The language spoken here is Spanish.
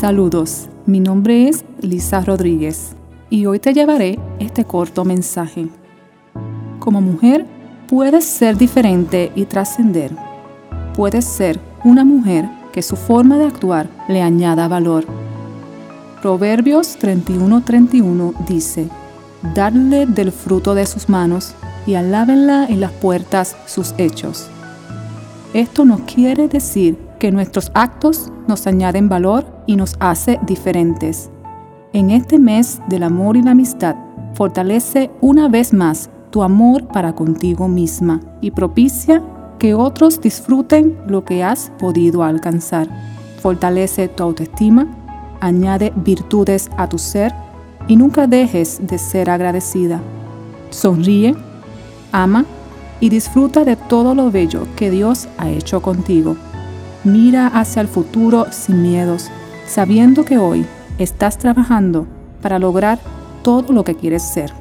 Saludos, mi nombre es Lisa Rodríguez y hoy te llevaré este corto mensaje. Como mujer, puedes ser diferente y trascender. Puedes ser una mujer que su forma de actuar le añada valor. Proverbios 31:31 dice, Darle del fruto de sus manos y alábenla en las puertas sus hechos. Esto no quiere decir que nuestros actos nos añaden valor y nos hace diferentes. En este mes del amor y la amistad, fortalece una vez más tu amor para contigo misma y propicia que otros disfruten lo que has podido alcanzar. Fortalece tu autoestima, añade virtudes a tu ser y nunca dejes de ser agradecida. Sonríe, ama y disfruta de todo lo bello que Dios ha hecho contigo. Mira hacia el futuro sin miedos, sabiendo que hoy estás trabajando para lograr todo lo que quieres ser.